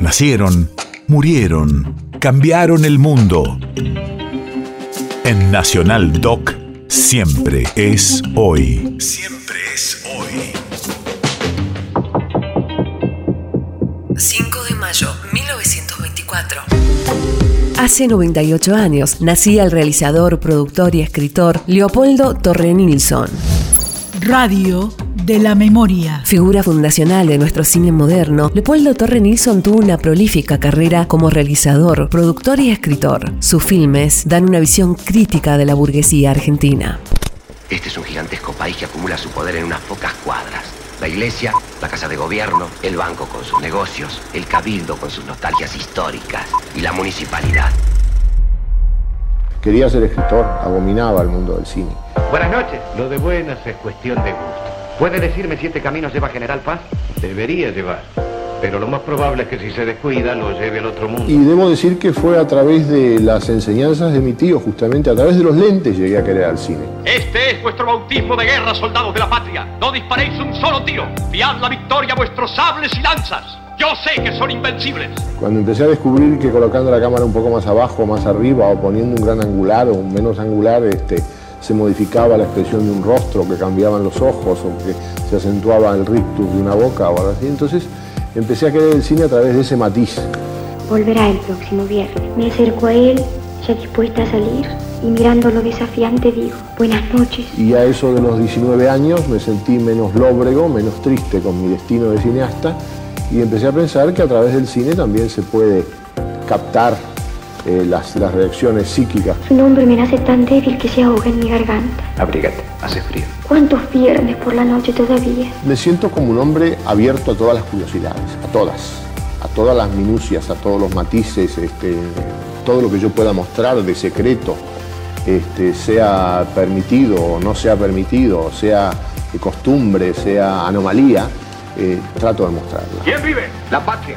Nacieron, murieron, cambiaron el mundo. En Nacional Doc, siempre es hoy. Siempre es hoy. 5 de mayo 1924. Hace 98 años nacía el realizador, productor y escritor Leopoldo Torre Nilsson. Radio de la memoria. Figura fundacional de nuestro cine moderno, Leopoldo Torre Nilsson tuvo una prolífica carrera como realizador, productor y escritor. Sus filmes dan una visión crítica de la burguesía argentina. Este es un gigantesco país que acumula su poder en unas pocas cuadras. La iglesia, la casa de gobierno, el banco con sus negocios, el cabildo con sus nostalgias históricas y la municipalidad. Quería ser escritor, abominaba el mundo del cine. Buenas noches. Lo de buenas es cuestión de gusto. ¿Puede decirme si este camino lleva a General Paz? Debería llevar. Pero lo más probable es que si se descuida lo lleve al otro mundo. Y debo decir que fue a través de las enseñanzas de mi tío, justamente a través de los lentes llegué a querer al cine. Este es vuestro bautismo de guerra, soldados de la patria. No disparéis un solo tiro. Fiad la victoria a vuestros sables y lanzas. Yo sé que son invencibles. Cuando empecé a descubrir que colocando la cámara un poco más abajo, más arriba, o poniendo un gran angular o un menos angular, este, se modificaba la expresión de un rostro, que cambiaban los ojos o que se acentuaba el rictus de una boca o algo así. Entonces empecé a querer el cine a través de ese matiz. Volverá el próximo viernes. Me acerco a él, ya dispuesta a salir, y mirándolo desafiante digo, buenas noches. Y a eso de los 19 años me sentí menos lóbrego, menos triste con mi destino de cineasta y empecé a pensar que a través del cine también se puede captar eh, las, las reacciones psíquicas. Su nombre me nace tan débil que se ahoga en mi garganta. Abrígate, hace frío. ¿Cuántos viernes por la noche todavía? Me siento como un hombre abierto a todas las curiosidades, a todas, a todas las minucias, a todos los matices, este, todo lo que yo pueda mostrar de secreto, este, sea permitido o no sea permitido, sea de costumbre, sea anomalía, eh, trato de mostrarla. ¿Quién vive? La patria.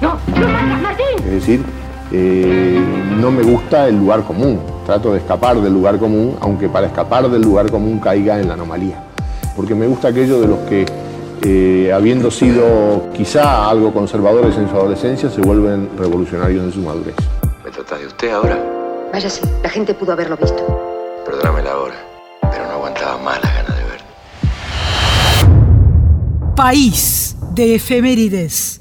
No, no matas, Martín. Es decir, eh, no me gusta el lugar común, trato de escapar del lugar común, aunque para escapar del lugar común caiga en la anomalía. Porque me gusta aquello de los que, eh, habiendo sido quizá algo conservadores en su adolescencia, se vuelven revolucionarios en su madurez. ¿Me tratas de usted ahora? Váyase, la gente pudo haberlo visto. Perdóname la hora, pero no aguantaba más las ganas de verte. País de efemérides.